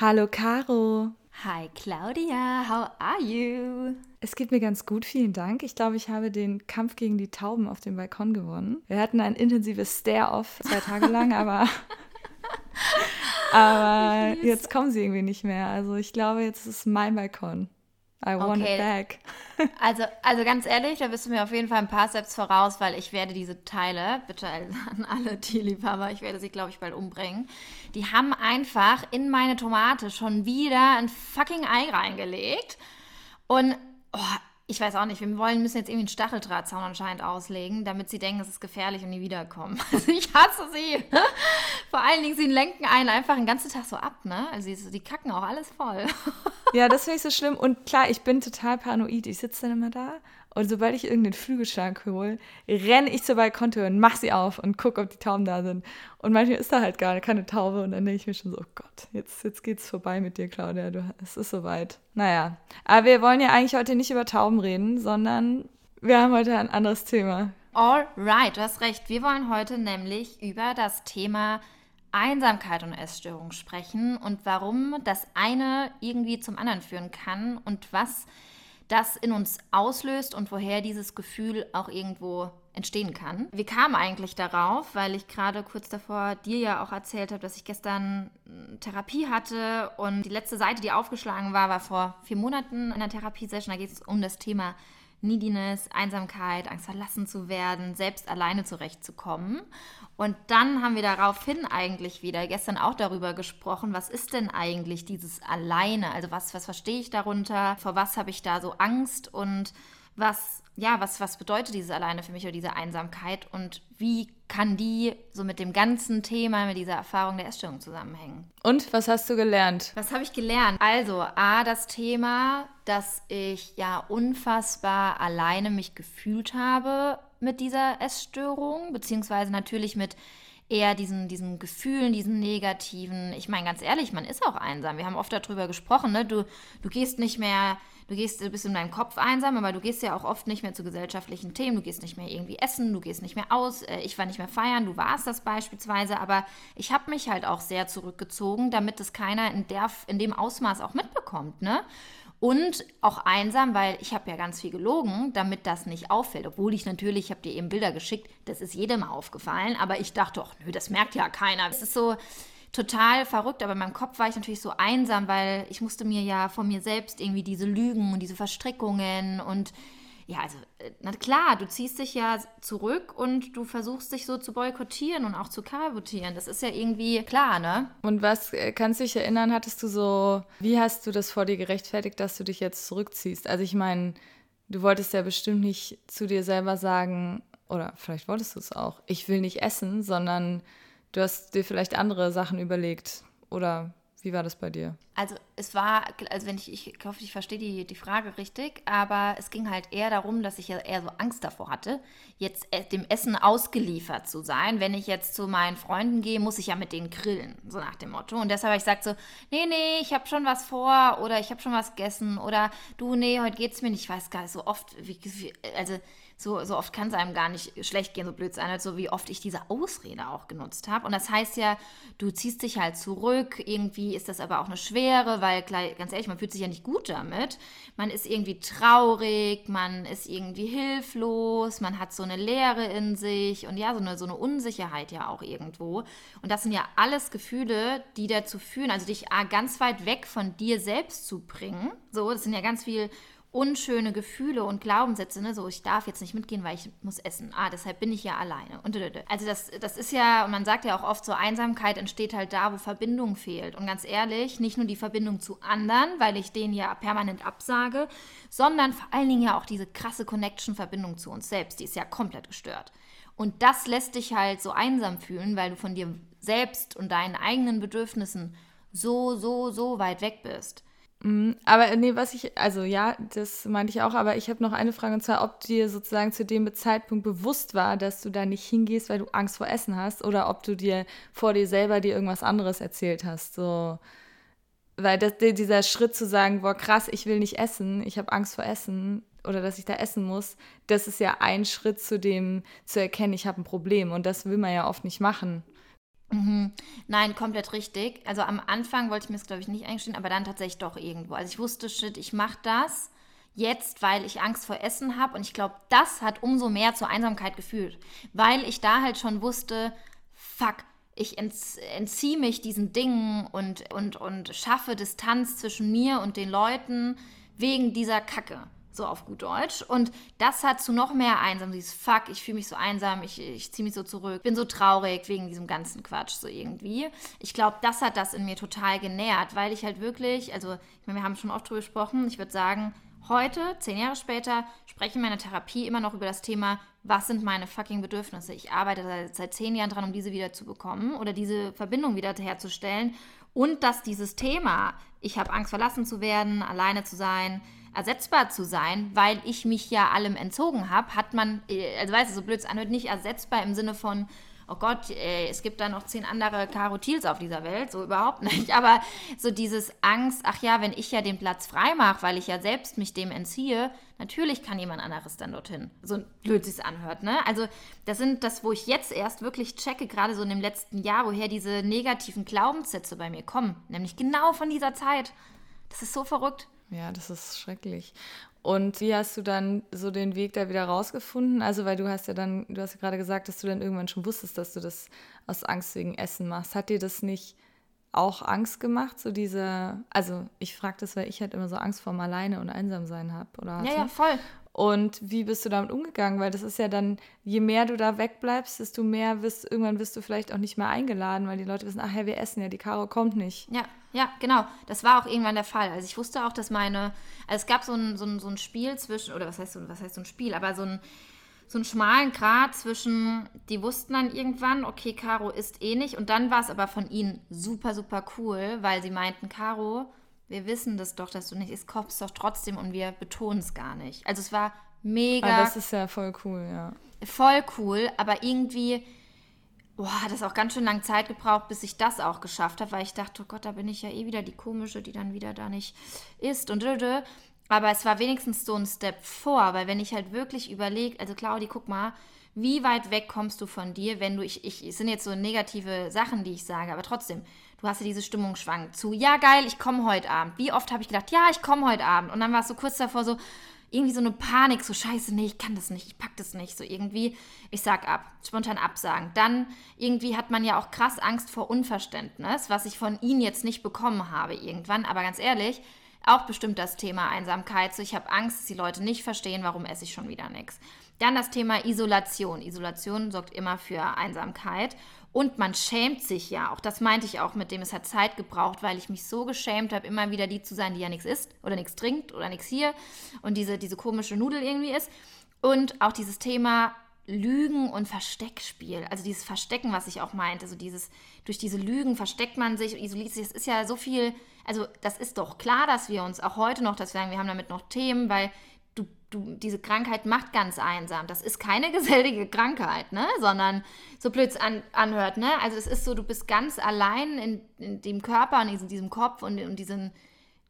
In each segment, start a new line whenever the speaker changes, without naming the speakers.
Hallo Caro.
Hi Claudia, how are you?
Es geht mir ganz gut, vielen Dank. Ich glaube, ich habe den Kampf gegen die Tauben auf dem Balkon gewonnen. Wir hatten ein intensives Stare-off zwei Tage lang, aber, aber jetzt kommen sie irgendwie nicht mehr. Also ich glaube, jetzt ist es mein Balkon. I want okay. it back.
also, also ganz ehrlich, da bist du mir auf jeden Fall ein paar Steps voraus, weil ich werde diese Teile, bitte an alle Tierliebhaber, ich werde sie, glaube ich, bald umbringen. Die haben einfach in meine Tomate schon wieder ein fucking Ei reingelegt. Und oh, ich weiß auch nicht, wir wollen, müssen jetzt irgendwie einen Stacheldrahtzaun anscheinend auslegen, damit sie denken, es ist gefährlich und nie wiederkommen. Also ich hasse sie. Vor allen Dingen, sie lenken einen einfach den ganzen Tag so ab, ne? Also die, die kacken auch alles voll.
Ja, das finde ich so schlimm. Und klar, ich bin total paranoid. Ich sitze dann immer da und sobald ich irgendeinen Flügelschlag hole, renne ich zur Balkontür und mache sie auf und gucke, ob die Tauben da sind. Und manchmal ist da halt gar keine Taube und dann denke ich mir schon so, oh Gott, jetzt, jetzt geht's vorbei mit dir, Claudia. Du, es ist soweit. Naja, aber wir wollen ja eigentlich heute nicht über Tauben reden, sondern wir haben heute ein anderes Thema.
Alright, du hast recht. Wir wollen heute nämlich über das Thema Einsamkeit und Essstörung sprechen und warum das eine irgendwie zum anderen führen kann und was das in uns auslöst und woher dieses Gefühl auch irgendwo entstehen kann. Wir kamen eigentlich darauf, weil ich gerade kurz davor dir ja auch erzählt habe, dass ich gestern Therapie hatte und die letzte Seite, die aufgeschlagen war, war vor vier Monaten in der Therapiesession. Da geht es um das Thema Neediness, Einsamkeit, Angst verlassen zu werden, selbst alleine zurechtzukommen. Und dann haben wir daraufhin eigentlich wieder gestern auch darüber gesprochen, was ist denn eigentlich dieses Alleine? Also was, was verstehe ich darunter? Vor was habe ich da so Angst? Und was, ja, was, was bedeutet dieses Alleine für mich oder diese Einsamkeit? Und wie kann die so mit dem ganzen Thema, mit dieser Erfahrung der Essstörung zusammenhängen?
Und was hast du gelernt?
Was habe ich gelernt? Also, A, das Thema, dass ich ja unfassbar alleine mich gefühlt habe mit dieser Essstörung, beziehungsweise natürlich mit eher diesen, diesen Gefühlen, diesen negativen. Ich meine, ganz ehrlich, man ist auch einsam. Wir haben oft darüber gesprochen, ne? Du, du gehst nicht mehr, du gehst, du bist in deinem Kopf einsam, aber du gehst ja auch oft nicht mehr zu gesellschaftlichen Themen. Du gehst nicht mehr irgendwie essen, du gehst nicht mehr aus. Äh, ich war nicht mehr feiern, du warst das beispielsweise, aber ich habe mich halt auch sehr zurückgezogen, damit es keiner in, der, in dem Ausmaß auch mitbekommt, ne? Und auch einsam, weil ich habe ja ganz viel gelogen, damit das nicht auffällt. Obwohl ich natürlich, ich habe dir eben Bilder geschickt, das ist jedem aufgefallen. Aber ich dachte, ach nö, das merkt ja keiner. Es ist so total verrückt, aber in meinem Kopf war ich natürlich so einsam, weil ich musste mir ja von mir selbst irgendwie diese Lügen und diese Verstrickungen und ja, also, äh, na klar, du ziehst dich ja zurück und du versuchst dich so zu boykottieren und auch zu kabotieren. Das ist ja irgendwie klar, ne?
Und was äh, kannst du dich erinnern, hattest du so, wie hast du das vor dir gerechtfertigt, dass du dich jetzt zurückziehst? Also, ich meine, du wolltest ja bestimmt nicht zu dir selber sagen, oder vielleicht wolltest du es auch, ich will nicht essen, sondern du hast dir vielleicht andere Sachen überlegt. Oder wie war das bei dir?
Also es war, also wenn ich, ich hoffe, ich verstehe die, die Frage richtig, aber es ging halt eher darum, dass ich ja eher so Angst davor hatte, jetzt äh, dem Essen ausgeliefert zu sein. Wenn ich jetzt zu meinen Freunden gehe, muss ich ja mit denen grillen, so nach dem Motto. Und deshalb habe ich gesagt so, nee, nee, ich habe schon was vor oder ich habe schon was gegessen oder du, nee, heute geht es mir nicht. Ich weiß gar nicht so oft, wie, wie also so, so oft kann es einem gar nicht schlecht gehen, so blöd sein, als so wie oft ich diese Ausrede auch genutzt habe. Und das heißt ja, du ziehst dich halt zurück, irgendwie ist das aber auch eine Schwere, weil ganz ehrlich, man fühlt sich ja nicht gut damit. Man ist irgendwie traurig, man ist irgendwie hilflos, man hat so eine Leere in sich und ja, so eine, so eine Unsicherheit ja auch irgendwo. Und das sind ja alles Gefühle, die dazu führen, also dich ganz weit weg von dir selbst zu bringen. So, das sind ja ganz viel unschöne Gefühle und Glaubenssätze, ne? so ich darf jetzt nicht mitgehen, weil ich muss essen. Ah, deshalb bin ich ja alleine. Und also das, das ist ja, man sagt ja auch oft so, Einsamkeit entsteht halt da, wo Verbindung fehlt. Und ganz ehrlich, nicht nur die Verbindung zu anderen, weil ich denen ja permanent absage, sondern vor allen Dingen ja auch diese krasse Connection-Verbindung zu uns selbst, die ist ja komplett gestört. Und das lässt dich halt so einsam fühlen, weil du von dir selbst und deinen eigenen Bedürfnissen so, so, so weit weg bist.
Mhm, aber nee, was ich, also ja, das meinte ich auch, aber ich habe noch eine Frage und zwar, ob dir sozusagen zu dem Zeitpunkt bewusst war, dass du da nicht hingehst, weil du Angst vor Essen hast oder ob du dir vor dir selber dir irgendwas anderes erzählt hast. So, weil das, dieser Schritt zu sagen, boah, krass, ich will nicht essen, ich habe Angst vor Essen oder dass ich da essen muss, das ist ja ein Schritt zu dem, zu erkennen, ich habe ein Problem und das will man ja oft nicht machen.
Mhm. Nein, komplett richtig. Also am Anfang wollte ich mir das, glaube ich, nicht eingestehen, aber dann tatsächlich doch irgendwo. Also ich wusste, shit, ich mache das jetzt, weil ich Angst vor Essen habe. Und ich glaube, das hat umso mehr zur Einsamkeit geführt. Weil ich da halt schon wusste, fuck, ich entziehe mich diesen Dingen und, und, und schaffe Distanz zwischen mir und den Leuten wegen dieser Kacke so auf gut Deutsch. Und das hat zu noch mehr einsam, dieses Fuck, ich fühle mich so einsam, ich, ich ziehe mich so zurück, bin so traurig wegen diesem ganzen Quatsch, so irgendwie. Ich glaube, das hat das in mir total genährt, weil ich halt wirklich, also ich meine, wir haben schon oft drüber gesprochen, ich würde sagen, heute, zehn Jahre später, spreche ich in meiner Therapie immer noch über das Thema, was sind meine fucking Bedürfnisse? Ich arbeite seit, seit zehn Jahren dran, um diese wieder zu bekommen oder diese Verbindung wieder herzustellen. Und dass dieses Thema, ich habe Angst verlassen zu werden, alleine zu sein, ersetzbar zu sein, weil ich mich ja allem entzogen habe, hat man, äh, also weißt du, so blöd es anhört, nicht ersetzbar im Sinne von, oh Gott, ey, äh, es gibt da noch zehn andere Caro Thiels auf dieser Welt, so überhaupt nicht. Aber so dieses Angst, ach ja, wenn ich ja den Platz frei mache, weil ich ja selbst mich dem entziehe, natürlich kann jemand anderes dann dorthin. So blöd es anhört, ne? Also das sind das, wo ich jetzt erst wirklich checke, gerade so in dem letzten Jahr, woher diese negativen Glaubenssätze bei mir kommen. Nämlich genau von dieser Zeit. Das ist so verrückt.
Ja, das ist schrecklich. Und wie hast du dann so den Weg da wieder rausgefunden? Also, weil du hast ja dann, du hast ja gerade gesagt, dass du dann irgendwann schon wusstest, dass du das aus Angst wegen Essen machst. Hat dir das nicht auch Angst gemacht, so diese, also ich frage das, weil ich halt immer so Angst vorm Alleine und Einsamsein habe, oder?
Hatte. Ja, ja, voll.
Und wie bist du damit umgegangen? Weil das ist ja dann, je mehr du da wegbleibst, desto mehr wirst, irgendwann wirst du vielleicht auch nicht mehr eingeladen, weil die Leute wissen, ach ja, wir essen ja, die Caro kommt nicht.
Ja, ja, genau. Das war auch irgendwann der Fall. Also ich wusste auch, dass meine, also es gab so ein, so ein, so ein Spiel zwischen, oder was heißt so, was heißt so ein Spiel, aber so ein, so einen schmalen Grat zwischen, die wussten dann irgendwann, okay, Caro isst eh nicht. Und dann war es aber von ihnen super, super cool, weil sie meinten, Caro, wir wissen das doch, dass du nicht isst, kommst doch trotzdem und wir betonen es gar nicht. Also es war mega.
Aber das ist ja voll cool, ja.
Voll cool, aber irgendwie boah, hat es auch ganz schön lange Zeit gebraucht, bis ich das auch geschafft habe, weil ich dachte, oh Gott, da bin ich ja eh wieder die komische, die dann wieder da nicht isst und dödö. Aber es war wenigstens so ein Step vor, weil wenn ich halt wirklich überlege, also Claudi, guck mal, wie weit weg kommst du von dir, wenn du, ich, ich, es sind jetzt so negative Sachen, die ich sage, aber trotzdem, du hast ja diese Stimmungsschwang zu, ja geil, ich komme heute Abend. Wie oft habe ich gedacht, ja, ich komme heute Abend. Und dann war es so kurz davor so, irgendwie so eine Panik, so scheiße, nee, ich kann das nicht, ich pack das nicht, so irgendwie, ich sag ab, spontan absagen. Dann irgendwie hat man ja auch krass Angst vor Unverständnis, was ich von ihnen jetzt nicht bekommen habe irgendwann, aber ganz ehrlich, auch bestimmt das Thema Einsamkeit, so ich habe Angst, dass die Leute nicht verstehen, warum esse ich schon wieder nichts. Dann das Thema Isolation. Isolation sorgt immer für Einsamkeit. Und man schämt sich ja auch. Das meinte ich auch mit dem, es hat Zeit gebraucht, weil ich mich so geschämt habe, immer wieder die zu sein, die ja nichts isst oder nichts trinkt oder nichts hier und diese, diese komische Nudel irgendwie ist. Und auch dieses Thema Lügen und Versteckspiel. Also dieses Verstecken, was ich auch meinte. Also dieses, durch diese Lügen versteckt man sich, isoliert sich. Es ist ja so viel, also das ist doch klar, dass wir uns auch heute noch, dass wir sagen, wir haben damit noch Themen, weil du, du, diese Krankheit macht ganz einsam. Das ist keine gesellige Krankheit, ne? Sondern so blöd es an, anhört, ne? Also es ist so, du bist ganz allein in, in dem Körper und in diesem Kopf und in diesen,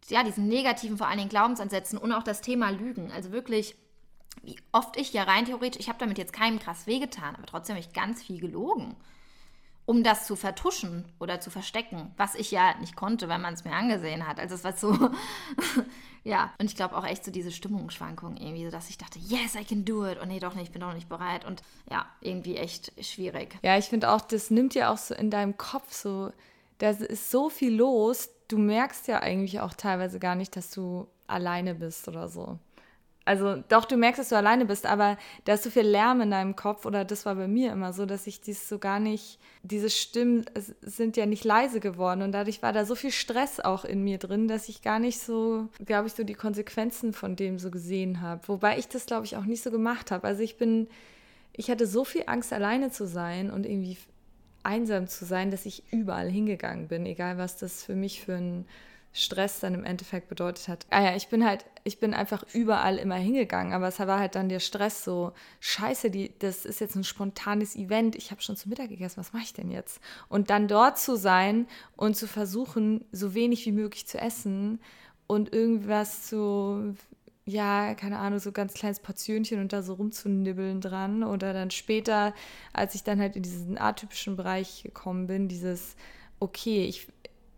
ja, diesen negativen, vor allen Dingen Glaubensansätzen und auch das Thema Lügen. Also wirklich, wie oft ich ja rein theoretisch, ich habe damit jetzt keinem krass wehgetan, aber trotzdem habe ich ganz viel gelogen um das zu vertuschen oder zu verstecken, was ich ja nicht konnte, weil man es mir angesehen hat. Also es war so, ja. Und ich glaube auch echt so diese Stimmungsschwankung irgendwie, so dass ich dachte, yes, I can do it. Und nee, doch nicht, ich bin doch nicht bereit. Und ja, irgendwie echt schwierig.
Ja, ich finde auch, das nimmt ja auch so in deinem Kopf so, da ist so viel los. Du merkst ja eigentlich auch teilweise gar nicht, dass du alleine bist oder so. Also doch, du merkst, dass du alleine bist, aber da ist so viel Lärm in deinem Kopf oder das war bei mir immer so, dass ich dies so gar nicht, diese Stimmen sind ja nicht leise geworden und dadurch war da so viel Stress auch in mir drin, dass ich gar nicht so, glaube ich, so die Konsequenzen von dem so gesehen habe. Wobei ich das, glaube ich, auch nicht so gemacht habe. Also ich bin, ich hatte so viel Angst, alleine zu sein und irgendwie einsam zu sein, dass ich überall hingegangen bin, egal was das für mich für ein Stress dann im Endeffekt bedeutet hat. Ah ja, ich bin halt, ich bin einfach überall immer hingegangen, aber es war halt dann der Stress so, scheiße, die, das ist jetzt ein spontanes Event, ich habe schon zu Mittag gegessen, was mache ich denn jetzt? Und dann dort zu sein und zu versuchen, so wenig wie möglich zu essen und irgendwas zu ja, keine Ahnung, so ganz kleines Portionchen und da so rumzunibbeln dran. Oder dann später, als ich dann halt in diesen atypischen Bereich gekommen bin, dieses, okay, ich,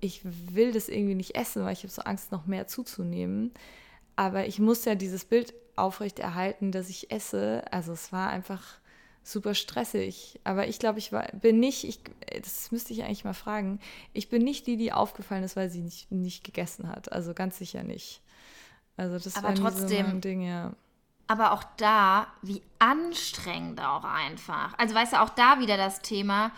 ich will das irgendwie nicht essen, weil ich habe so Angst, noch mehr zuzunehmen. Aber ich muss ja dieses Bild aufrechterhalten, dass ich esse. Also es war einfach super stressig. Aber ich glaube, ich war, bin nicht, ich, das müsste ich eigentlich mal fragen, ich bin nicht die, die aufgefallen ist, weil sie nicht, nicht gegessen hat. Also ganz sicher nicht. Also das
aber
war
trotzdem,
so mein Ding, ja.
Aber auch da, wie anstrengend auch einfach. Also weißt du, auch da wieder das Thema,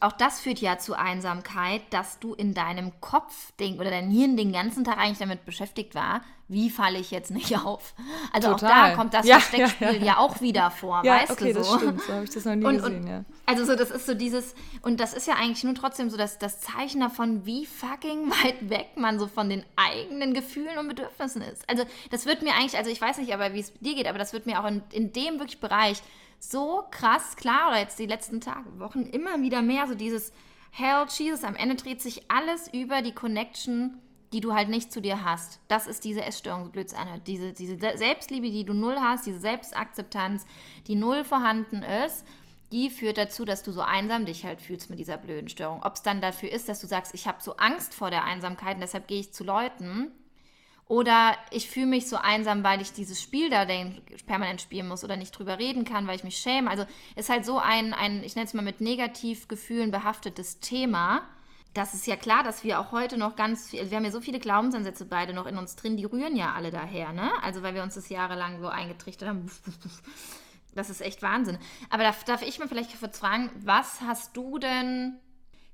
auch das führt ja zu Einsamkeit, dass du in deinem Kopf denk, oder dein Hirn den ganzen Tag eigentlich damit beschäftigt war, wie falle ich jetzt nicht auf. Also Total. auch da kommt das ja, Versteckspiel ja, ja. ja, auch wieder vor, ja, weißt okay, du so.
Das stimmt, so habe ich das noch nie und, gesehen,
und,
ja.
Also so, das ist so dieses, und das ist ja eigentlich nur trotzdem so das, das Zeichen davon, wie fucking weit weg man so von den eigenen Gefühlen und Bedürfnissen ist. Also das wird mir eigentlich, also ich weiß nicht, aber wie es dir geht, aber das wird mir auch in, in dem wirklich Bereich so krass klar, oder jetzt die letzten Tage, Wochen immer wieder mehr, so dieses Hell Jesus, am Ende dreht sich alles über die Connection, die du halt nicht zu dir hast. Das ist diese Essstörung, Blödsinn, diese, diese Selbstliebe, die du null hast, diese Selbstakzeptanz, die null vorhanden ist, die führt dazu, dass du so einsam dich halt fühlst mit dieser blöden Störung. Ob es dann dafür ist, dass du sagst, ich habe so Angst vor der Einsamkeit und deshalb gehe ich zu Leuten, oder ich fühle mich so einsam, weil ich dieses Spiel da permanent spielen muss oder nicht drüber reden kann, weil ich mich schäme. Also ist halt so ein, ein ich nenne es mal mit Negativgefühlen behaftetes Thema. Das ist ja klar, dass wir auch heute noch ganz viel, wir haben ja so viele Glaubensansätze beide noch in uns drin, die rühren ja alle daher, ne? Also weil wir uns das jahrelang so eingetrichtert haben. Das ist echt Wahnsinn. Aber darf, darf ich mir vielleicht kurz fragen, was hast du denn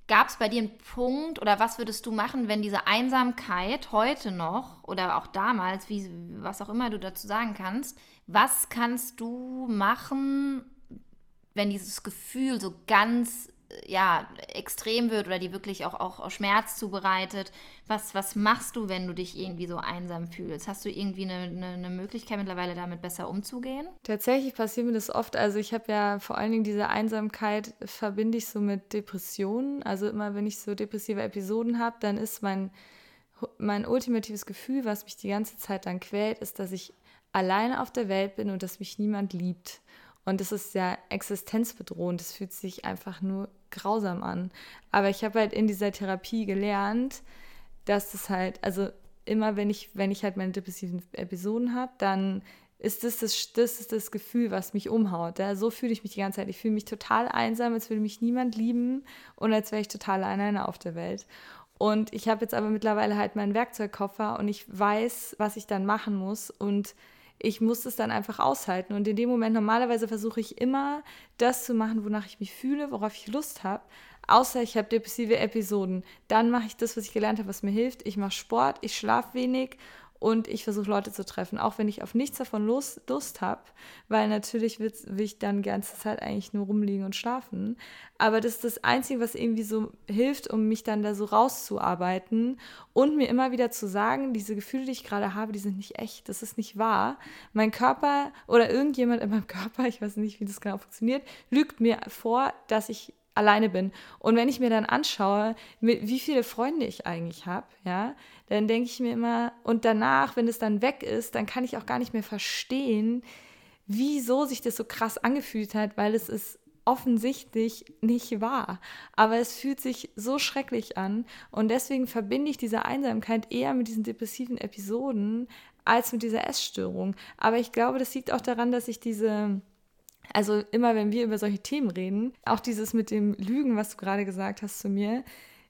Gab es bei dir einen Punkt oder was würdest du machen, wenn diese Einsamkeit heute noch oder auch damals, wie, was auch immer du dazu sagen kannst, was kannst du machen, wenn dieses Gefühl so ganz ja, extrem wird oder die wirklich auch, auch, Schmerz zubereitet. Was, was machst du, wenn du dich irgendwie so einsam fühlst? Hast du irgendwie eine, eine, eine Möglichkeit mittlerweile damit besser umzugehen?
Tatsächlich passiert mir das oft. Also ich habe ja vor allen Dingen diese Einsamkeit verbinde ich so mit Depressionen. Also immer wenn ich so depressive Episoden habe, dann ist mein, mein ultimatives Gefühl, was mich die ganze Zeit dann quält, ist, dass ich alleine auf der Welt bin und dass mich niemand liebt. Und das ist ja existenzbedrohend. Das fühlt sich einfach nur grausam an. Aber ich habe halt in dieser Therapie gelernt, dass das halt, also immer wenn ich, wenn ich halt meine depressiven Episoden habe, dann ist das das, das ist das Gefühl, was mich umhaut. Ja? So fühle ich mich die ganze Zeit. Ich fühle mich total einsam, als würde mich niemand lieben und als wäre ich total alleine auf der Welt. Und ich habe jetzt aber mittlerweile halt meinen Werkzeugkoffer und ich weiß, was ich dann machen muss. Und ich muss es dann einfach aushalten. Und in dem Moment, normalerweise versuche ich immer, das zu machen, wonach ich mich fühle, worauf ich Lust habe. Außer ich habe depressive Episoden. Dann mache ich das, was ich gelernt habe, was mir hilft. Ich mache Sport, ich schlafe wenig und ich versuche Leute zu treffen, auch wenn ich auf nichts davon Lust, Lust habe, weil natürlich will ich dann die ganze Zeit eigentlich nur rumliegen und schlafen. Aber das ist das Einzige, was irgendwie so hilft, um mich dann da so rauszuarbeiten und mir immer wieder zu sagen, diese Gefühle, die ich gerade habe, die sind nicht echt, das ist nicht wahr. Mein Körper oder irgendjemand in meinem Körper, ich weiß nicht, wie das genau funktioniert, lügt mir vor, dass ich alleine bin. Und wenn ich mir dann anschaue, wie viele Freunde ich eigentlich habe, ja, dann denke ich mir immer, und danach, wenn es dann weg ist, dann kann ich auch gar nicht mehr verstehen, wieso sich das so krass angefühlt hat, weil es ist offensichtlich nicht wahr. Aber es fühlt sich so schrecklich an und deswegen verbinde ich diese Einsamkeit eher mit diesen depressiven Episoden als mit dieser Essstörung. Aber ich glaube, das liegt auch daran, dass ich diese also immer, wenn wir über solche Themen reden, auch dieses mit dem Lügen, was du gerade gesagt hast zu mir,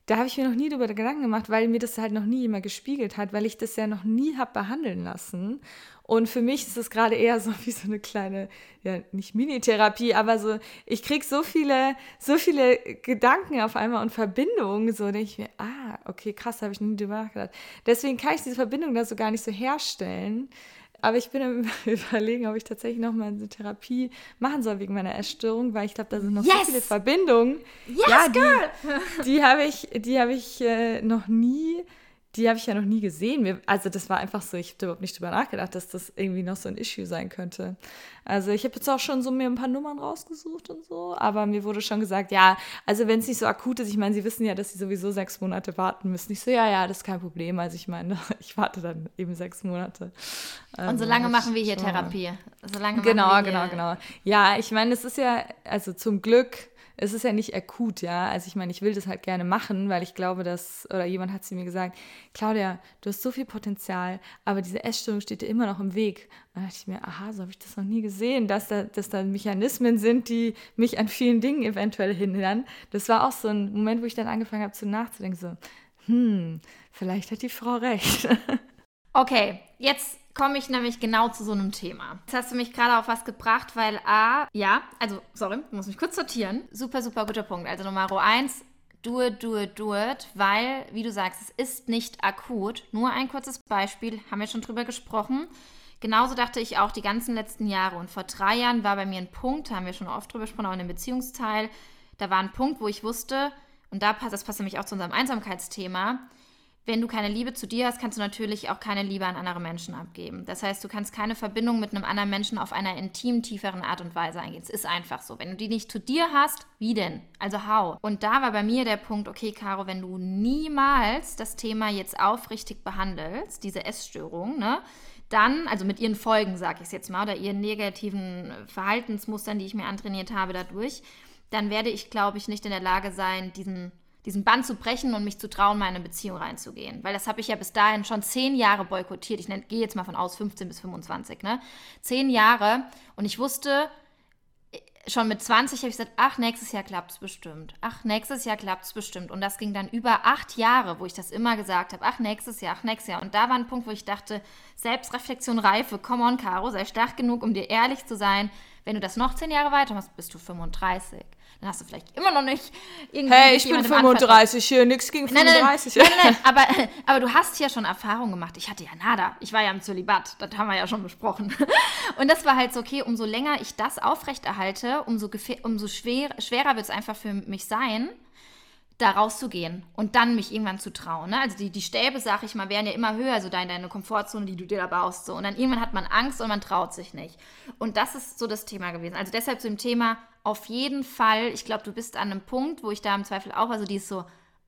da habe ich mir noch nie darüber Gedanken gemacht, weil mir das halt noch nie jemand gespiegelt hat, weil ich das ja noch nie habe behandeln lassen. Und für mich ist es gerade eher so wie so eine kleine, ja, nicht Mini-Therapie, aber so, ich kriege so viele, so viele Gedanken auf einmal und Verbindungen, so denke ich mir, ah, okay, krass, habe ich noch nie drüber nachgedacht. Deswegen kann ich diese Verbindung da so gar nicht so herstellen. Aber ich bin am überlegen, ob ich tatsächlich noch mal eine Therapie machen soll wegen meiner Essstörung, weil ich glaube, da sind noch yes! so viele Verbindungen.
Yes, ja,
die, die habe ich, die habe ich äh, noch nie die habe ich ja noch nie gesehen. also das war einfach so, ich habe überhaupt nicht drüber nachgedacht, dass das irgendwie noch so ein Issue sein könnte. Also ich habe jetzt auch schon so mir ein paar Nummern rausgesucht und so, aber mir wurde schon gesagt, ja, also wenn es nicht so akut ist, ich meine, sie wissen ja, dass sie sowieso sechs Monate warten müssen. Ich so, ja, ja, das ist kein Problem. Also ich meine, ich warte dann eben sechs Monate.
Und solange also, machen wir hier Therapie. Solange
genau, genau, genau. Ja, ich meine, es ist ja, also zum Glück es ist ja nicht akut, ja. Also ich meine, ich will das halt gerne machen, weil ich glaube, dass, oder jemand hat zu mir gesagt, Claudia, du hast so viel Potenzial, aber diese Essstörung steht dir immer noch im Weg. Da dachte ich mir, aha, so habe ich das noch nie gesehen, dass da, dass da Mechanismen sind, die mich an vielen Dingen eventuell hindern. Das war auch so ein Moment, wo ich dann angefangen habe zu nachzudenken, so, hm, vielleicht hat die Frau recht.
Okay, jetzt komme ich nämlich genau zu so einem Thema. Jetzt hast du mich gerade auf was gebracht, weil A, ja, also, sorry, muss mich kurz sortieren. Super, super guter Punkt. Also Nummer eins, do it, do it, do it, weil, wie du sagst, es ist nicht akut. Nur ein kurzes Beispiel, haben wir schon drüber gesprochen. Genauso dachte ich auch die ganzen letzten Jahre. Und vor drei Jahren war bei mir ein Punkt, haben wir schon oft drüber gesprochen, auch in dem Beziehungsteil. Da war ein Punkt, wo ich wusste, und da passt, das passt nämlich auch zu unserem Einsamkeitsthema, wenn du keine Liebe zu dir hast, kannst du natürlich auch keine Liebe an andere Menschen abgeben. Das heißt, du kannst keine Verbindung mit einem anderen Menschen auf einer intim tieferen Art und Weise eingehen. Es ist einfach so. Wenn du die nicht zu dir hast, wie denn? Also how? Und da war bei mir der Punkt, okay, Caro, wenn du niemals das Thema jetzt aufrichtig behandelst, diese Essstörung, ne? Dann, also mit ihren Folgen, sage ich es jetzt mal, oder ihren negativen Verhaltensmustern, die ich mir antrainiert habe dadurch, dann werde ich, glaube ich, nicht in der Lage sein, diesen diesen Band zu brechen und mich zu trauen, mal in eine Beziehung reinzugehen. Weil das habe ich ja bis dahin schon zehn Jahre boykottiert. Ich gehe jetzt mal von aus 15 bis 25, ne? Zehn Jahre. Und ich wusste, äh, schon mit 20 habe ich gesagt, ach, nächstes Jahr klappt es bestimmt. Ach, nächstes Jahr klappt es bestimmt. Und das ging dann über acht Jahre, wo ich das immer gesagt habe, ach, nächstes Jahr, ach, nächstes Jahr. Und da war ein Punkt, wo ich dachte, Selbstreflexion, Reife, come on, Caro, sei stark genug, um dir ehrlich zu sein. Wenn du das noch zehn Jahre weitermachst, bist du 35 dann hast du vielleicht immer noch nicht
irgendwie. Hey, ich bin 35 hier, nix gegen 35.
Nein, nein, nein, nein, aber, aber du hast ja schon Erfahrung gemacht. Ich hatte ja nada. Ich war ja im Zölibat. Das haben wir ja schon besprochen. Und das war halt so, okay, umso länger ich das aufrechterhalte, umso, umso schwer, schwerer wird es einfach für mich sein, da rauszugehen und dann mich irgendwann zu trauen. Ne? Also die, die Stäbe, sag ich mal, werden ja immer höher, so deine, deine Komfortzone, die du dir da baust. So. Und dann irgendwann hat man Angst und man traut sich nicht. Und das ist so das Thema gewesen. Also deshalb zu dem Thema auf jeden Fall, ich glaube, du bist an einem Punkt, wo ich da im Zweifel auch, also die ist so,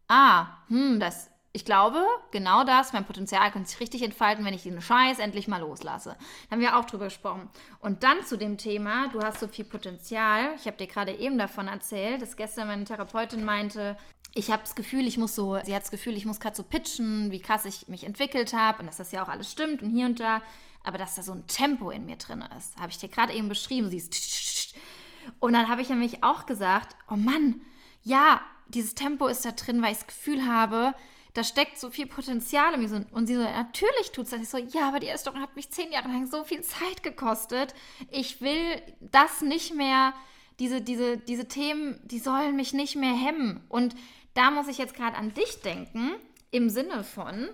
ah, hm, das, ich glaube, genau das, mein Potenzial kann sich richtig entfalten, wenn ich den Scheiß endlich mal loslasse. Da haben wir auch drüber gesprochen. Und dann zu dem Thema, du hast so viel Potenzial. Ich habe dir gerade eben davon erzählt, dass gestern meine Therapeutin meinte, ich habe das Gefühl, ich muss so, sie hat das Gefühl, ich muss gerade so pitchen, wie krass ich mich entwickelt habe und dass das ja auch alles stimmt und hier und da, aber dass da so ein Tempo in mir drin ist. Habe ich dir gerade eben beschrieben, sie ist und dann habe ich nämlich auch gesagt, oh Mann, ja, dieses Tempo ist da drin, weil ich das Gefühl habe, da steckt so viel Potenzial in mir. Und sie so, natürlich tut es das. Ich so, ja, aber die Essstörung hat mich zehn Jahre lang so viel Zeit gekostet. Ich will das nicht mehr, diese, diese, diese Themen, die sollen mich nicht mehr hemmen. Und da muss ich jetzt gerade an dich denken, im Sinne von,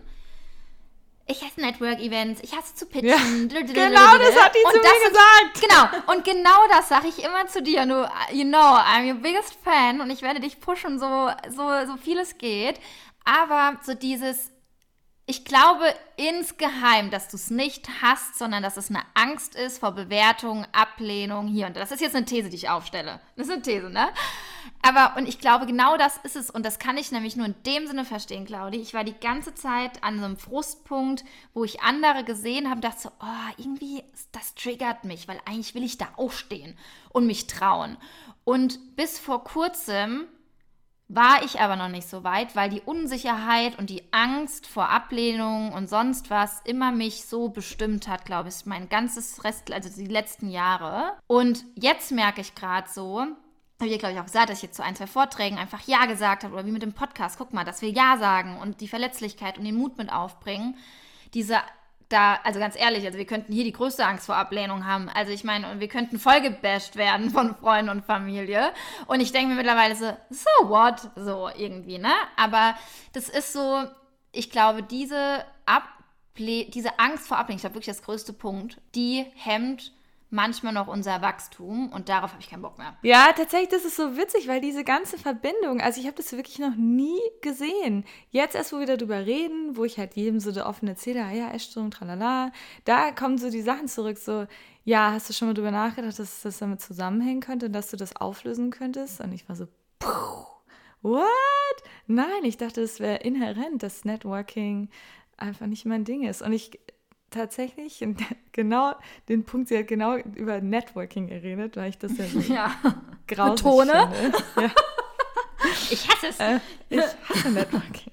ich hasse Network-Events, ich hasse zu pitchen. Ja,
genau, das hat die und zu mir gesagt.
Genau, und genau das sage ich immer zu dir. Du, you know, I'm your biggest fan und ich werde dich pushen, so, so, so viel es geht. Aber so dieses, ich glaube insgeheim, dass du es nicht hast, sondern dass es eine Angst ist vor Bewertung, Ablehnung hier und da. Das ist jetzt eine These, die ich aufstelle. Das ist eine These, ne? Aber, und ich glaube, genau das ist es. Und das kann ich nämlich nur in dem Sinne verstehen, Claudi. Ich war die ganze Zeit an so einem Frustpunkt, wo ich andere gesehen habe, dachte so, oh, irgendwie, das triggert mich, weil eigentlich will ich da aufstehen und mich trauen. Und bis vor kurzem war ich aber noch nicht so weit, weil die Unsicherheit und die Angst vor Ablehnung und sonst was immer mich so bestimmt hat, glaube ich, mein ganzes Rest, also die letzten Jahre. Und jetzt merke ich gerade so, habe ich glaube ich auch gesagt, dass ich jetzt zu ein, zwei Vorträgen einfach Ja gesagt habe oder wie mit dem Podcast, guck mal, dass wir Ja sagen und die Verletzlichkeit und den Mut mit aufbringen. Diese da, also ganz ehrlich, also wir könnten hier die größte Angst vor Ablehnung haben. Also ich meine, wir könnten voll gebasht werden von Freunden und Familie. Und ich denke mir mittlerweile so, so what? So irgendwie, ne? Aber das ist so, ich glaube, diese, Able diese Angst vor Ablehnung, ich glaube wirklich das größte Punkt, die hemmt manchmal noch unser Wachstum und darauf habe ich keinen Bock mehr.
Ja, tatsächlich, das ist so witzig, weil diese ganze Verbindung, also ich habe das wirklich noch nie gesehen. Jetzt erst, wo wir darüber reden, wo ich halt jedem so offen erzähle, ah ja, Essstörung, tralala, da kommen so die Sachen zurück, so, ja, hast du schon mal drüber nachgedacht, dass das damit zusammenhängen könnte und dass du das auflösen könntest? Und ich war so, puh, what? Nein, ich dachte, es wäre inhärent, dass Networking einfach nicht mein Ding ist. Und ich tatsächlich genau den Punkt, sie hat genau über Networking geredet, weil ich das ja so ja. grausig Betone. finde. Ja.
Ich hasse es.
Äh, ich hasse Networking.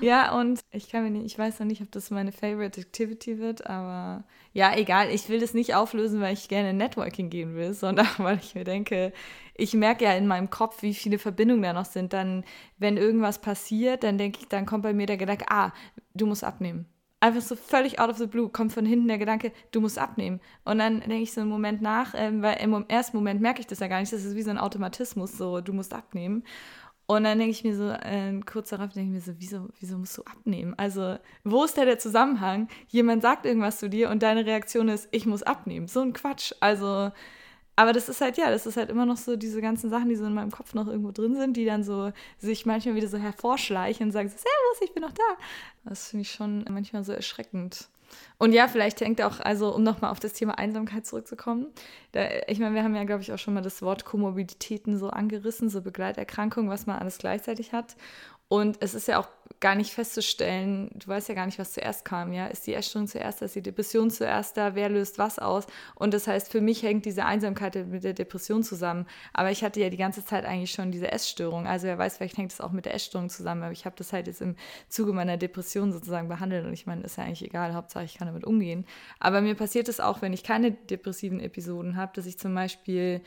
Ja, und ich kann mir nicht, ich weiß noch nicht, ob das meine Favorite Activity wird, aber ja, egal. Ich will das nicht auflösen, weil ich gerne Networking gehen will, sondern weil ich mir denke, ich merke ja in meinem Kopf, wie viele Verbindungen da noch sind. Dann, wenn irgendwas passiert, dann denke ich, dann kommt bei mir der Gedanke, ah, du musst abnehmen einfach so völlig out of the blue kommt von hinten der Gedanke, du musst abnehmen. Und dann denke ich so einen Moment nach, ähm, weil im ersten Moment merke ich das ja gar nicht, das ist wie so ein Automatismus, so du musst abnehmen. Und dann denke ich mir so, äh, kurz darauf denke ich mir so, wieso, wieso musst du abnehmen? Also, wo ist da der Zusammenhang? Jemand sagt irgendwas zu dir und deine Reaktion ist, ich muss abnehmen. So ein Quatsch. Also, aber das ist halt, ja, das ist halt immer noch so diese ganzen Sachen, die so in meinem Kopf noch irgendwo drin sind, die dann so sich manchmal wieder so hervorschleichen und sagen, Servus, ich bin noch da. Das finde ich schon manchmal so erschreckend. Und ja, vielleicht hängt auch, also um nochmal auf das Thema Einsamkeit zurückzukommen, da, ich meine, wir haben ja, glaube ich, auch schon mal das Wort Komorbiditäten so angerissen, so Begleiterkrankungen, was man alles gleichzeitig hat. Und es ist ja auch gar nicht festzustellen, du weißt ja gar nicht, was zuerst kam, ja. Ist die Essstörung zuerst da, ist die Depression zuerst da, wer löst was aus? Und das heißt, für mich hängt diese Einsamkeit mit der Depression zusammen. Aber ich hatte ja die ganze Zeit eigentlich schon diese Essstörung. Also wer weiß, vielleicht hängt es auch mit der Essstörung zusammen. Aber ich habe das halt jetzt im Zuge meiner Depression sozusagen behandelt. Und ich meine, ist ja eigentlich egal, Hauptsache ich kann damit umgehen. Aber mir passiert es auch, wenn ich keine depressiven Episoden habe, dass ich zum Beispiel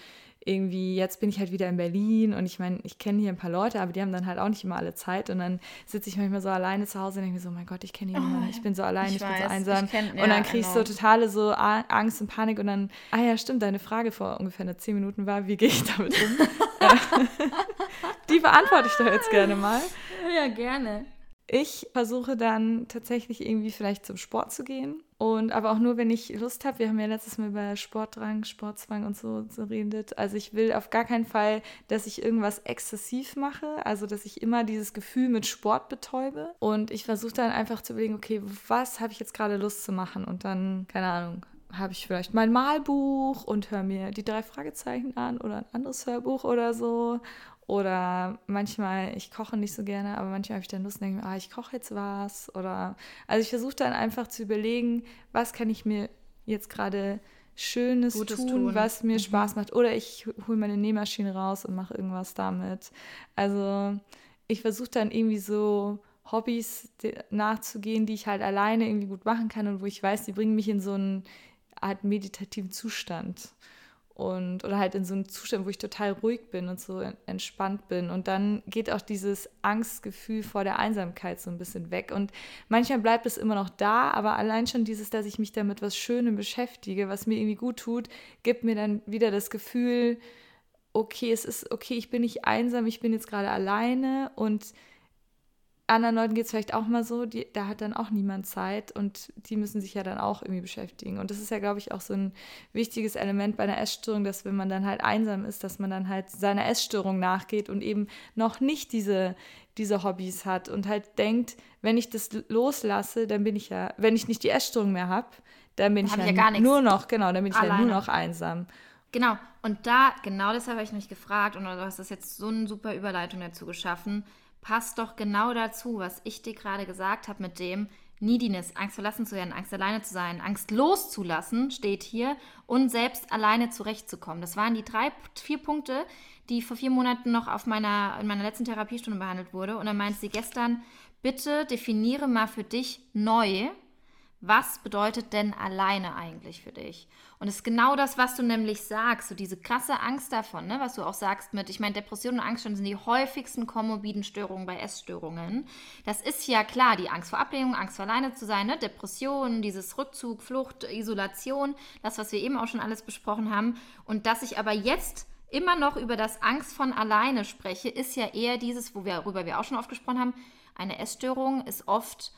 irgendwie, jetzt bin ich halt wieder in Berlin und ich meine, ich kenne hier ein paar Leute, aber die haben dann halt auch nicht immer alle Zeit und dann sitze ich manchmal so alleine zu Hause und denke mir so, mein Gott, ich kenne hier niemanden, ich bin so allein, ich, ich weiß, bin so einsam kenn, ja, und dann kriege ich genau. so totale so Angst und Panik und dann, ah ja, stimmt, deine Frage vor ungefähr zehn Minuten war, wie gehe ich damit um? die beantworte ich doch jetzt gerne mal.
Ja, gerne.
Ich versuche dann tatsächlich irgendwie vielleicht zum Sport zu gehen. Und aber auch nur, wenn ich Lust habe. Wir haben ja letztes Mal über Sportdrang, Sportzwang und so geredet. Also ich will auf gar keinen Fall, dass ich irgendwas exzessiv mache. Also dass ich immer dieses Gefühl mit Sport betäube. Und ich versuche dann einfach zu überlegen, okay, was habe ich jetzt gerade Lust zu machen? Und dann, keine Ahnung, habe ich vielleicht mein Malbuch und höre mir die drei Fragezeichen an oder ein anderes Hörbuch oder so. Oder manchmal, ich koche nicht so gerne, aber manchmal habe ich dann Lust und denke, ah, ich koche jetzt was. Oder also ich versuche dann einfach zu überlegen, was kann ich mir jetzt gerade Schönes tun, tun, was mir mhm. Spaß macht. Oder ich hole meine Nähmaschine raus und mache irgendwas damit. Also ich versuche dann irgendwie so Hobbys nachzugehen, die ich halt alleine irgendwie gut machen kann und wo ich weiß, die bringen mich in so einen Art meditativen Zustand und oder halt in so einem Zustand, wo ich total ruhig bin und so entspannt bin. Und dann geht auch dieses Angstgefühl vor der Einsamkeit so ein bisschen weg. Und manchmal bleibt es immer noch da, aber allein schon dieses, dass ich mich damit was Schönem beschäftige, was mir irgendwie gut tut, gibt mir dann wieder das Gefühl, okay, es ist okay, ich bin nicht einsam, ich bin jetzt gerade alleine und anderen Leuten geht es vielleicht auch mal so, die, da hat dann auch niemand Zeit und die müssen sich ja dann auch irgendwie beschäftigen. Und das ist ja, glaube ich, auch so ein wichtiges Element bei einer Essstörung, dass wenn man dann halt einsam ist, dass man dann halt seiner Essstörung nachgeht und eben noch nicht diese, diese Hobbys hat und halt denkt, wenn ich das loslasse, dann bin ich ja, wenn ich nicht die Essstörung mehr habe, dann bin ich, ja, ja nur noch, genau, dann bin ich ja nur noch einsam.
Genau, und da, genau deshalb habe ich mich gefragt und du hast das jetzt so eine super Überleitung dazu geschaffen passt doch genau dazu, was ich dir gerade gesagt habe mit dem Neediness, Angst verlassen zu werden, Angst alleine zu sein, Angst loszulassen, steht hier, und selbst alleine zurechtzukommen. Das waren die drei, vier Punkte, die vor vier Monaten noch auf meiner, in meiner letzten Therapiestunde behandelt wurde. Und dann meinte sie gestern, bitte definiere mal für dich neu, was bedeutet denn alleine eigentlich für dich? Und es ist genau das, was du nämlich sagst, so diese krasse Angst davon, ne, was du auch sagst mit, ich meine, Depressionen und Angststörungen sind die häufigsten komorbiden Störungen bei Essstörungen. Das ist ja klar, die Angst vor Ablehnung, Angst vor alleine zu sein, ne, Depressionen, dieses Rückzug, Flucht, Isolation, das, was wir eben auch schon alles besprochen haben. Und dass ich aber jetzt immer noch über das Angst von alleine spreche, ist ja eher dieses, worüber wir auch schon oft gesprochen haben, eine Essstörung ist oft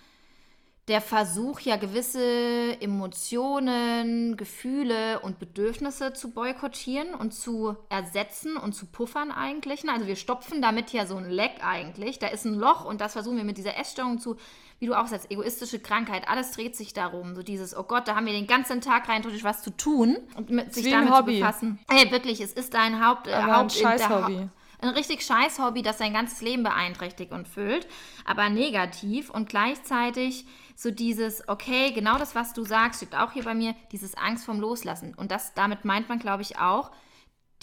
der Versuch, ja gewisse Emotionen, Gefühle und Bedürfnisse zu boykottieren und zu ersetzen und zu puffern eigentlich. Also wir stopfen damit ja so ein Leck eigentlich. Da ist ein Loch und das versuchen wir mit dieser Essstörung zu, wie du auch sagst, egoistische Krankheit. Alles dreht sich darum. So dieses, oh Gott, da haben wir den ganzen Tag rein was zu tun und mit sich damit zu befassen. Ey, wirklich, es ist dein Haupt, äh, Haupt ein Scheiß Hobby ein richtig scheiß Hobby, das dein ganzes Leben beeinträchtigt und füllt, aber negativ und gleichzeitig so dieses, okay, genau das, was du sagst, steht auch hier bei mir, dieses Angst vom Loslassen. Und das, damit meint man, glaube ich, auch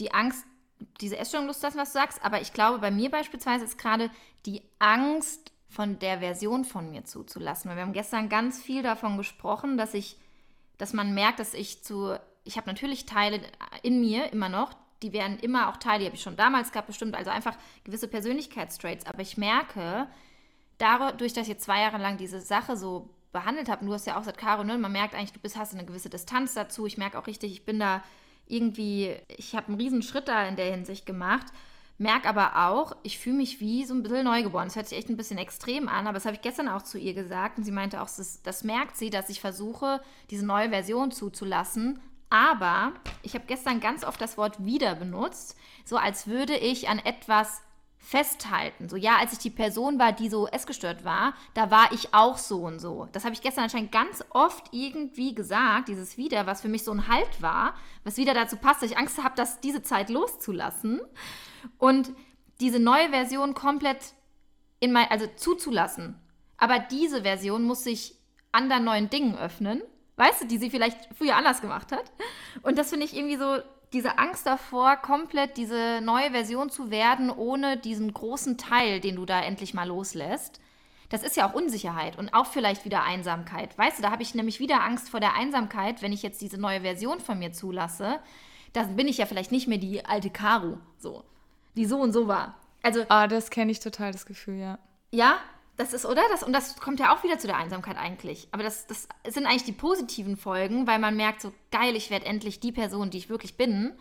die Angst, diese Essstörung loslassen, was du sagst. Aber ich glaube, bei mir beispielsweise ist gerade die Angst von der Version von mir zuzulassen. Weil wir haben gestern ganz viel davon gesprochen, dass ich, dass man merkt, dass ich zu, ich habe natürlich Teile in mir immer noch, die werden immer auch Teile, die habe ich schon damals gehabt, bestimmt, also einfach gewisse Persönlichkeitstraits. Aber ich merke, dadurch, dass ich jetzt zwei Jahre lang diese Sache so behandelt habe, und du hast ja auch gesagt, Caro, ne, man merkt eigentlich, du bist, hast eine gewisse Distanz dazu. Ich merke auch richtig, ich bin da irgendwie, ich habe einen riesen Schritt da in der Hinsicht gemacht. Merke aber auch, ich fühle mich wie so ein bisschen neugeboren. Das hört sich echt ein bisschen extrem an, aber das habe ich gestern auch zu ihr gesagt. Und sie meinte auch, das, das merkt sie, dass ich versuche, diese neue Version zuzulassen. Aber ich habe gestern ganz oft das Wort wieder benutzt, so als würde ich an etwas festhalten. So, ja, als ich die Person war, die so essgestört war, da war ich auch so und so. Das habe ich gestern anscheinend ganz oft irgendwie gesagt, dieses Wieder, was für mich so ein Halt war, was wieder dazu passt, dass ich Angst habe, dass diese Zeit loszulassen und diese neue Version komplett in mein, also zuzulassen. Aber diese Version muss sich anderen neuen Dingen öffnen, weißt du, die sie vielleicht früher anders gemacht hat. Und das finde ich irgendwie so diese Angst davor, komplett diese neue Version zu werden, ohne diesen großen Teil, den du da endlich mal loslässt. Das ist ja auch Unsicherheit und auch vielleicht wieder Einsamkeit. Weißt du, da habe ich nämlich wieder Angst vor der Einsamkeit, wenn ich jetzt diese neue Version von mir zulasse. Dann bin ich ja vielleicht nicht mehr die alte Karu, so, die so und so war.
Also, ah, das kenne ich total, das Gefühl, ja.
Ja, das ist, oder? Das, und das kommt ja auch wieder zu der Einsamkeit eigentlich. Aber das, das sind eigentlich die positiven Folgen, weil man merkt, so geil, ich werde endlich die Person, die ich wirklich bin,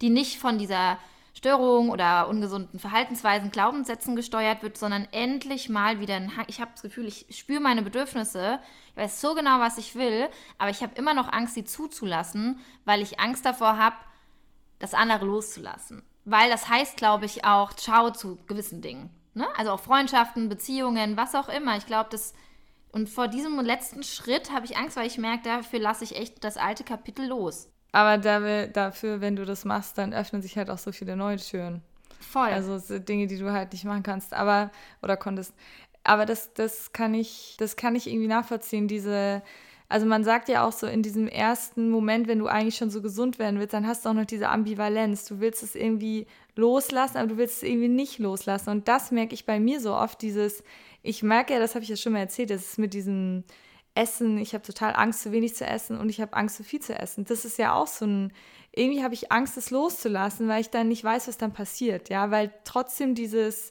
die nicht von dieser Störung oder ungesunden Verhaltensweisen, Glaubenssätzen gesteuert wird, sondern endlich mal wieder ein Ich habe das Gefühl, ich spüre meine Bedürfnisse, ich weiß so genau, was ich will, aber ich habe immer noch Angst, sie zuzulassen, weil ich Angst davor habe, das andere loszulassen. Weil das heißt, glaube ich, auch Ciao zu gewissen Dingen. Ne? Also auch Freundschaften, Beziehungen, was auch immer. Ich glaube, das. Und vor diesem letzten Schritt habe ich Angst, weil ich merke, dafür lasse ich echt das alte Kapitel los.
Aber da, dafür, wenn du das machst, dann öffnen sich halt auch so viele neue Türen. Voll. Also Dinge, die du halt nicht machen kannst, aber oder konntest. Aber das, das kann ich, das kann ich irgendwie nachvollziehen, diese also man sagt ja auch so in diesem ersten Moment, wenn du eigentlich schon so gesund werden willst, dann hast du auch noch diese Ambivalenz. Du willst es irgendwie loslassen, aber du willst es irgendwie nicht loslassen. Und das merke ich bei mir so oft, dieses, ich merke ja, das habe ich ja schon mal erzählt, das ist mit diesem Essen, ich habe total Angst, zu wenig zu essen und ich habe Angst, zu viel zu essen. Das ist ja auch so ein, irgendwie habe ich Angst, es loszulassen, weil ich dann nicht weiß, was dann passiert. Ja, weil trotzdem dieses,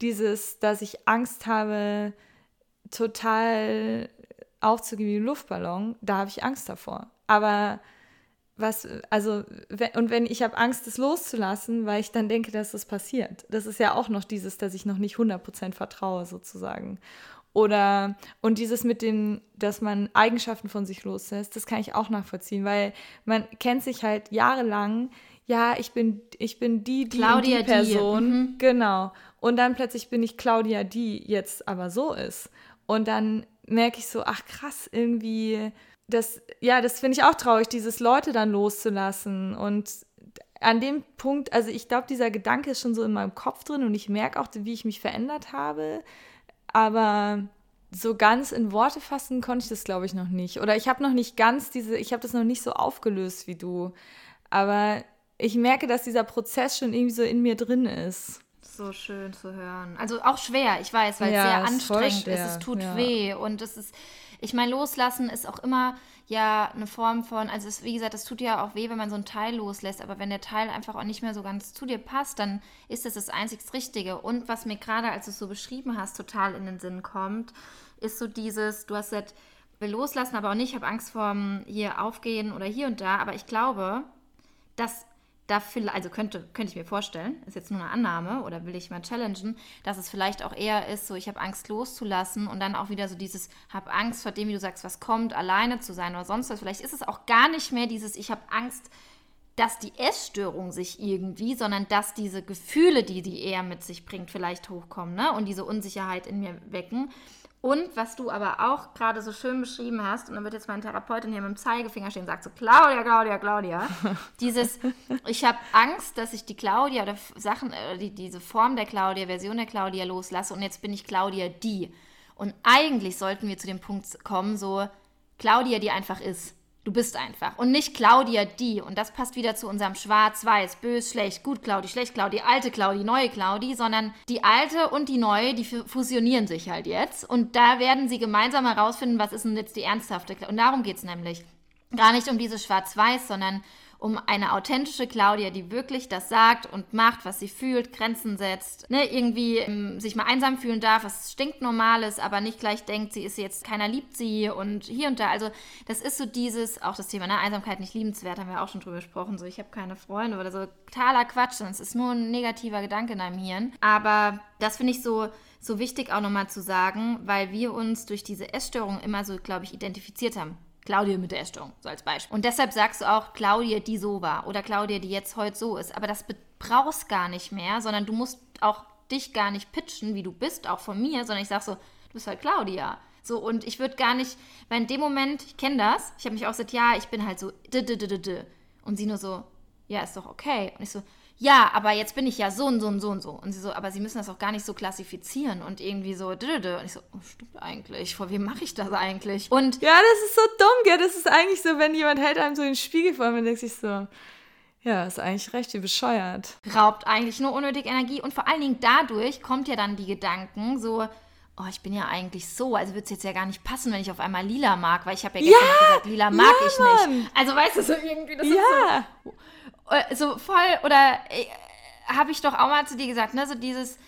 dieses, dass ich Angst habe, total aufzugeben wie ein Luftballon, da habe ich Angst davor. Aber was, also, und wenn ich habe Angst, das loszulassen, weil ich dann denke, dass das passiert. Das ist ja auch noch dieses, dass ich noch nicht 100% vertraue, sozusagen. Oder, und dieses mit dem, dass man Eigenschaften von sich loslässt, das kann ich auch nachvollziehen, weil man kennt sich halt jahrelang, ja, ich bin, ich bin die, die, Claudia die Person. Die. Mhm. Genau. Und dann plötzlich bin ich Claudia, die jetzt aber so ist. Und dann merke ich so, ach krass, irgendwie, das, ja, das finde ich auch traurig, dieses Leute dann loszulassen. Und an dem Punkt, also ich glaube, dieser Gedanke ist schon so in meinem Kopf drin und ich merke auch, wie ich mich verändert habe. Aber so ganz in Worte fassen konnte ich das, glaube ich, noch nicht. Oder ich habe noch nicht ganz diese, ich habe das noch nicht so aufgelöst wie du. Aber ich merke, dass dieser Prozess schon irgendwie so in mir drin ist
so schön zu hören. Also auch schwer, ich weiß, weil ja, es sehr anstrengend ist. Es tut ja. weh und es ist, ich meine, loslassen ist auch immer ja eine Form von, also es, wie gesagt, es tut ja auch weh, wenn man so einen Teil loslässt, aber wenn der Teil einfach auch nicht mehr so ganz zu dir passt, dann ist das das einzig Richtige. Und was mir gerade, als du es so beschrieben hast, total in den Sinn kommt, ist so dieses, du hast gesagt, will loslassen, aber auch nicht, ich habe Angst vor hier aufgehen oder hier und da, aber ich glaube, dass dafür, also könnte, könnte ich mir vorstellen, ist jetzt nur eine Annahme oder will ich mal challengen, dass es vielleicht auch eher ist, so ich habe Angst loszulassen und dann auch wieder so dieses, habe Angst vor dem, wie du sagst, was kommt, alleine zu sein oder sonst was. Vielleicht ist es auch gar nicht mehr dieses, ich habe Angst, dass die Essstörung sich irgendwie, sondern dass diese Gefühle, die die eher mit sich bringt, vielleicht hochkommen ne? und diese Unsicherheit in mir wecken. Und was du aber auch gerade so schön beschrieben hast, und dann wird jetzt meine Therapeutin hier mit dem Zeigefinger stehen und sagt so, Claudia, Claudia, Claudia, dieses, ich habe Angst, dass ich die Claudia oder Sachen, äh, die, diese Form der Claudia, Version der Claudia loslasse und jetzt bin ich Claudia die. Und eigentlich sollten wir zu dem Punkt kommen, so Claudia, die einfach ist. Du bist einfach. Und nicht Claudia die. Und das passt wieder zu unserem Schwarz-Weiß, bös, schlecht, gut Claudi, schlecht Claudi, alte Claudi, neue Claudi, sondern die alte und die neue, die fusionieren sich halt jetzt. Und da werden sie gemeinsam herausfinden, was ist denn jetzt die ernsthafte Claudi. Und darum geht es nämlich. Gar nicht um dieses Schwarz-Weiß, sondern um eine authentische Claudia, die wirklich das sagt und macht, was sie fühlt, Grenzen setzt, ne, irgendwie ähm, sich mal einsam fühlen darf, was stinknormal ist, aber nicht gleich denkt, sie ist jetzt, keiner liebt sie und hier und da. Also das ist so dieses, auch das Thema, ne, Einsamkeit nicht liebenswert, haben wir auch schon drüber gesprochen, so ich habe keine Freunde oder so, totaler Quatsch, es ist nur ein negativer Gedanke in deinem Hirn. Aber das finde ich so, so wichtig auch nochmal zu sagen, weil wir uns durch diese Essstörung immer so, glaube ich, identifiziert haben. Claudia mit der Essstörung, so als Beispiel. Und deshalb sagst du auch Claudia, die so war oder Claudia, die jetzt heute so ist. Aber das brauchst gar nicht mehr, sondern du musst auch dich gar nicht pitchen, wie du bist, auch von mir, sondern ich sag so, du bist halt Claudia. So, und ich würde gar nicht, weil in dem Moment, ich kenne das, ich habe mich auch gesagt, ja, ich bin halt so, d, d, d, d, d. Und sie nur so, ja, ist doch okay. Und ich so, ja, aber jetzt bin ich ja so und so und so und so. Und sie so, aber sie müssen das auch gar nicht so klassifizieren und irgendwie so, und ich so, oh, stimmt eigentlich, vor wem mache ich das eigentlich? Und
ja, das ist so dumm, gell? Das ist eigentlich so, wenn jemand hält einem so den Spiegel vor und denkt sich so, ja, ist eigentlich recht wie bescheuert.
Raubt eigentlich nur unnötig Energie und vor allen Dingen dadurch kommt ja dann die Gedanken so, oh, ich bin ja eigentlich so, also würde es jetzt ja gar nicht passen, wenn ich auf einmal lila mag, weil ich habe ja gestern ja, gesagt, lila mag ja, ich Mann. nicht. Also weißt du, so irgendwie, das ja. ist so so voll, oder äh, habe ich doch auch mal zu dir gesagt, ne, so dieses,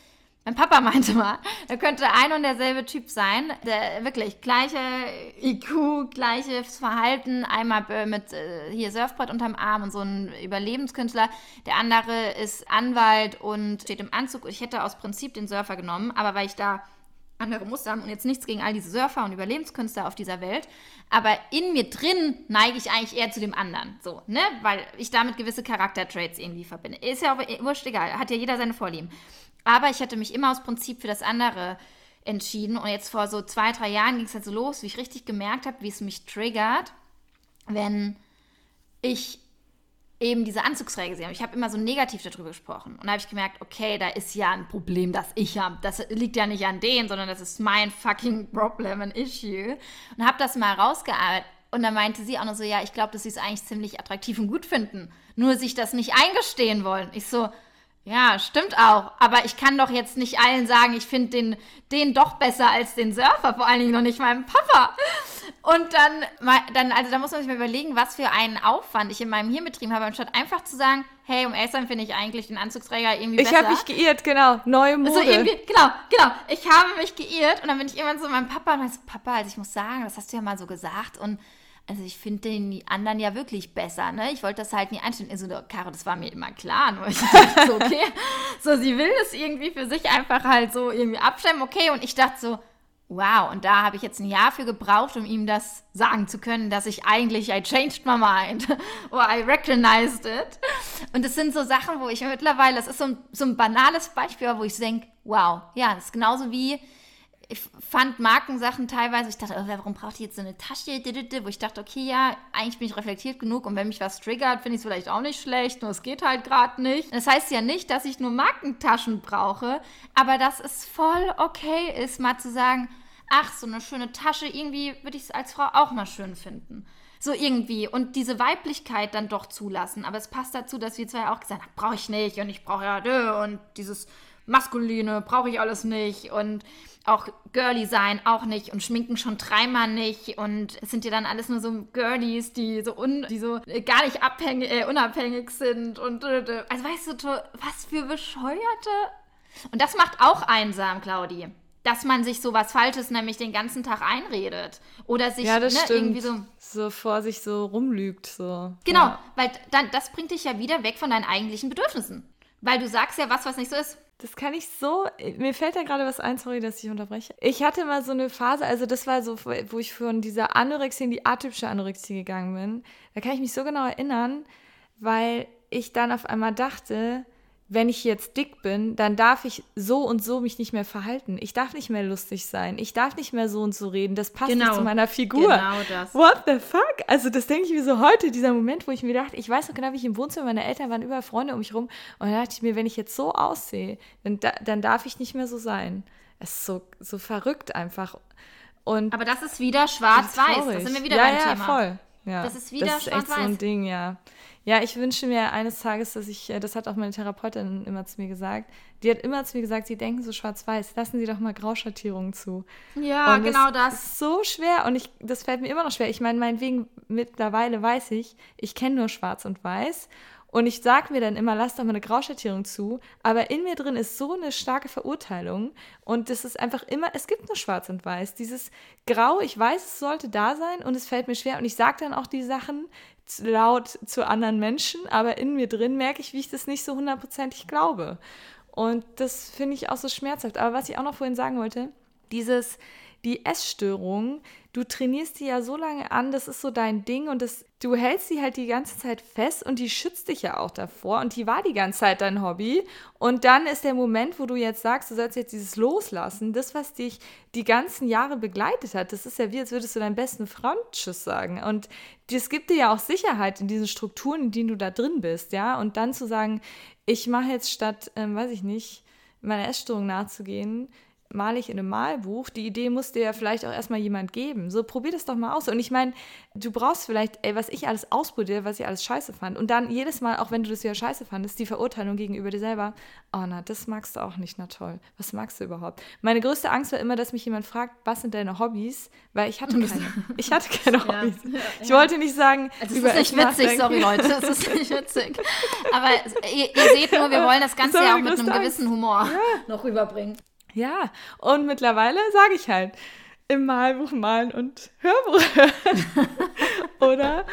mein Papa meinte mal, da könnte ein und derselbe Typ sein, der wirklich gleiche IQ, gleiches Verhalten, einmal mit äh, hier Surfbrett unterm Arm und so ein Überlebenskünstler. Der andere ist Anwalt und steht im Anzug. Ich hätte aus Prinzip den Surfer genommen, aber weil ich da andere Muster haben und jetzt nichts gegen all diese Surfer und Überlebenskünstler auf dieser Welt, aber in mir drin neige ich eigentlich eher zu dem anderen, so, ne, weil ich damit gewisse Charaktertraits irgendwie verbinde. Ist ja auch wurscht egal, hat ja jeder seine Vorlieben. Aber ich hätte mich immer aus Prinzip für das andere entschieden und jetzt vor so zwei, drei Jahren ging es halt so los, wie ich richtig gemerkt habe, wie es mich triggert, wenn ich eben diese Anzugsregel gesehen Ich habe immer so negativ darüber gesprochen. Und da habe ich gemerkt, okay, da ist ja ein Problem, das ich habe. Das liegt ja nicht an denen, sondern das ist mein fucking Problem, ein Issue. Und habe das mal rausgearbeitet. Und dann meinte sie auch noch so, ja, ich glaube, dass sie es eigentlich ziemlich attraktiv und gut finden. Nur sich das nicht eingestehen wollen. Ich so, ja, stimmt auch. Aber ich kann doch jetzt nicht allen sagen, ich finde den, den doch besser als den Surfer, vor allen Dingen noch nicht meinem Papa. Und dann, dann, also da muss man sich mal überlegen, was für einen Aufwand ich in meinem Hirn betrieben habe, anstatt einfach zu sagen, hey, um Eltern finde ich eigentlich den Anzugsträger irgendwie
ich
besser.
Ich habe mich geirrt, genau. Neue Mode.
So irgendwie, genau, genau. Ich habe mich geirrt und dann bin ich irgendwann zu meinem Papa und meinte Papa, also ich muss sagen, das hast du ja mal so gesagt und also ich finde den anderen ja wirklich besser, ne? Ich wollte das halt nie einstellen. Also, Caro, das war mir immer klar, nur ich dachte so, okay, so, sie will das irgendwie für sich einfach halt so irgendwie abstimmen, okay, und ich dachte so, wow, und da habe ich jetzt ein Jahr für gebraucht, um ihm das sagen zu können, dass ich eigentlich, I changed my mind, or I recognized it. Und es sind so Sachen, wo ich mittlerweile, das ist so ein, so ein banales Beispiel, wo ich denke, wow, ja, das ist genauso wie, ich fand Markensachen teilweise, ich dachte, oh, warum braucht die jetzt so eine Tasche? Wo ich dachte, okay, ja, eigentlich bin ich reflektiert genug und wenn mich was triggert, finde ich es vielleicht auch nicht schlecht, nur es geht halt gerade nicht. Das heißt ja nicht, dass ich nur Markentaschen brauche, aber dass es voll okay ist, mal zu sagen, ach, so eine schöne Tasche, irgendwie würde ich es als Frau auch mal schön finden. So irgendwie. Und diese Weiblichkeit dann doch zulassen. Aber es passt dazu, dass wir zwei auch gesagt haben, brauche ich nicht und ich brauche ja, und dieses Maskuline brauche ich alles nicht und auch girly sein auch nicht und schminken schon dreimal nicht und es sind ja dann alles nur so Girlies, die so un, die so gar nicht abhängig, äh, unabhängig sind und äh, also weißt du was für bescheuerte und das macht auch einsam, Claudi. dass man sich so was Falsches nämlich den ganzen Tag einredet. Oder sich
Ja,
ne, irgendwie so.
So vor sich so rumlügt. So.
Genau,
Ja.
weil dann, das bringt dich ja wieder weg von deinen eigentlichen Bedürfnissen. Weil du sagst ja was, was nicht so ist.
Das kann ich so. Mir fällt da gerade was ein, sorry, dass ich unterbreche. Ich hatte mal so eine Phase, also das war so, wo ich von dieser Anorexie in die atypische Anorexie gegangen bin. Da kann ich mich so genau erinnern, weil ich dann auf einmal dachte, wenn ich jetzt dick bin, dann darf ich so und so mich nicht mehr verhalten. Ich darf nicht mehr lustig sein. Ich darf nicht mehr so und so reden. Das passt nicht
Genau.
zu meiner Figur.
Genau das.
What the fuck? Also das denke ich mir so heute, dieser Moment, wo ich mir dachte, ich weiß noch genau, wie ich im Wohnzimmer meiner Eltern waren, überall Freunde um mich rum. Und dann dachte ich mir, wenn ich jetzt so aussehe, dann, da, dann darf ich nicht mehr so sein. Es ist so, so verrückt einfach. Und
Aber das ist wieder schwarz-weiß. Das sind wir wieder
ja,
beim
ja,
Thema.
Voll. Ja,
Das ist wieder
Das ist echt so ein
schwarz-weiß.
Ding, ja. Ja, ich wünsche mir eines Tages, dass ich, äh, das hat auch meine Therapeutin immer zu mir gesagt, die hat immer zu mir gesagt, sie denken so schwarz-weiß, lassen Sie doch mal Grauschattierungen zu.
Ja,
Und
genau
das.
das.
ist so schwer und ich, das fällt mir immer noch schwer. Ich meine, meinetwegen mittlerweile weiß ich, ich kenne nur Schwarz und Weiß. Und ich sage mir dann immer, lass doch mal eine Grauschattierung zu. Aber in mir drin ist so eine starke Verurteilung. Und das ist einfach immer, es gibt nur Schwarz und Weiß. Dieses Grau, ich weiß, es sollte da sein und es fällt mir schwer. Und ich sage dann auch die Sachen laut zu anderen Menschen. Aber in mir drin merke ich, wie ich das nicht so hundertprozentig glaube. Und das finde ich auch so schmerzhaft. Aber was ich auch noch vorhin sagen wollte, dieses, die Essstörung, du trainierst die ja so lange an, das ist so dein Ding und das, du hältst sie halt die ganze Zeit fest und die schützt dich ja auch davor und die war die ganze Zeit dein Hobby. Und dann ist der Moment, wo du jetzt sagst, du sollst jetzt dieses loslassen, das, was dich die ganzen Jahre begleitet hat, das ist ja wie, als würdest du deinem besten Freund Tschüss sagen. Und das gibt dir ja auch Sicherheit in diesen Strukturen, in denen du da drin bist, ja. Und dann zu sagen, ich mache jetzt statt, ähm, weiß ich nicht, meiner Essstörung nachzugehen, male ich in einem Malbuch. Die Idee muss dir ja vielleicht auch erstmal jemand geben. So, probier das doch mal aus. Und ich meine, du brauchst vielleicht, ey, was ich alles ausprobiere, was ich alles scheiße fand. Und dann jedes Mal, auch wenn du das wieder scheiße fandest, die Verurteilung gegenüber dir selber. Oh, na, das magst du auch nicht, na toll. Was magst du überhaupt? Meine größte Angst war immer, dass mich jemand fragt, was sind deine Hobbys? Weil ich hatte keine. Ich hatte keine Hobbys. Ich wollte nicht sagen,
Also es
über
ist nicht witzig, sorry Leute, es ist nicht witzig. Aber ihr, ihr seht nur, wir wollen das Ganze ja auch mit einem
Angst.
gewissen Humor noch rüberbringen.
Ja, und mittlerweile sage ich halt im Malbuch malen und Hörbuch hören. Oder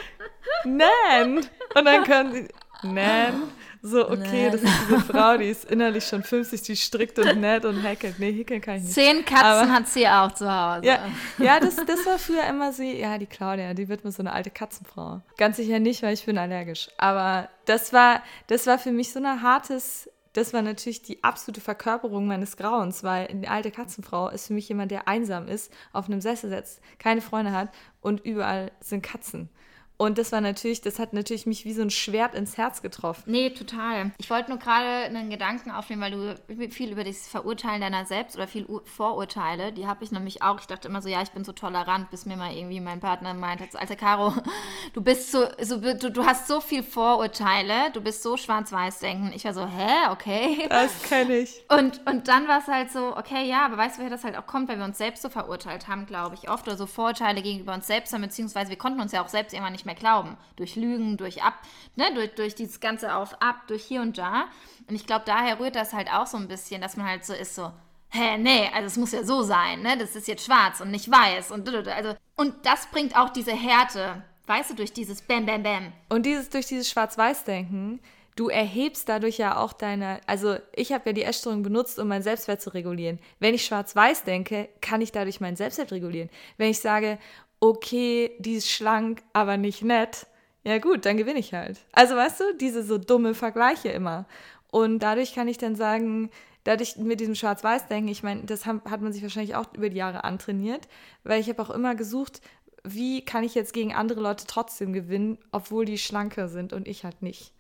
Nan. Und dann können sie Nan. So, okay,
Nan.
das ist diese Frau, die ist innerlich schon 50, die strickt und näht und häkelt. Nee, häkeln kann ich nicht.
Zehn Katzen
Aber-
hat sie auch zu Hause.
Ja, ja das, das war früher immer sie, ja, die Claudia, die wird mir so eine alte Katzenfrau. Ganz sicher nicht, weil ich bin allergisch. Aber das war, das war für mich so ein hartes, das war natürlich die absolute Verkörperung meines Grauens, weil eine alte Katzenfrau ist für mich jemand, der einsam ist, auf einem Sessel sitzt, keine Freunde hat und überall sind Katzen. Und das war natürlich, das hat natürlich mich wie so ein Schwert ins Herz getroffen.
Nee, total. Ich wollte nur gerade einen Gedanken aufnehmen, weil du viel über das Verurteilen deiner selbst oder viel Vorurteile, die habe ich nämlich auch. Ich dachte immer so, ja, ich bin so tolerant, bis mir mal irgendwie mein Partner meint, als alte Caro, du bist so, so du, du hast so viel Vorurteile, du bist so schwarz-weiß denken. Ich war so, hä, okay.
Das kenne ich.
Und, und dann war es halt so, okay, ja, aber weißt du, woher das halt auch kommt, weil wir uns selbst so verurteilt haben, glaube ich, oft, oder so Vorurteile gegenüber uns selbst haben, beziehungsweise wir konnten uns ja auch selbst irgendwann nicht mehr glauben. Durch Lügen, durch ab, ne, durch, durch dieses ganze Auf, ab, durch hier und da. Und ich glaube, daher rührt das halt auch so ein bisschen, dass man halt so ist, so, hä, nee, also es muss ja so sein, ne, das ist jetzt schwarz und nicht weiß und also, und das bringt auch diese Härte, weißt du, durch dieses Bam, Bam, Bam.
Und dieses durch dieses Schwarz-Weiß-Denken, du erhebst dadurch ja auch deine, also ich habe ja die Essstörung benutzt, um meinen Selbstwert zu regulieren. Wenn ich Schwarz-Weiß denke, kann ich dadurch meinen Selbstwert regulieren. Wenn ich sage, okay, die ist schlank, aber nicht nett, ja gut, dann gewinne ich halt. Also weißt du, diese so dumme Vergleiche immer. Und dadurch kann ich dann sagen, dadurch mit diesem Schwarz-Weiß-Denken, ich meine, das haben, hat man sich wahrscheinlich auch über die Jahre antrainiert, weil ich habe auch immer gesucht, wie kann ich jetzt gegen andere Leute trotzdem gewinnen, obwohl die schlanker sind und ich halt nicht.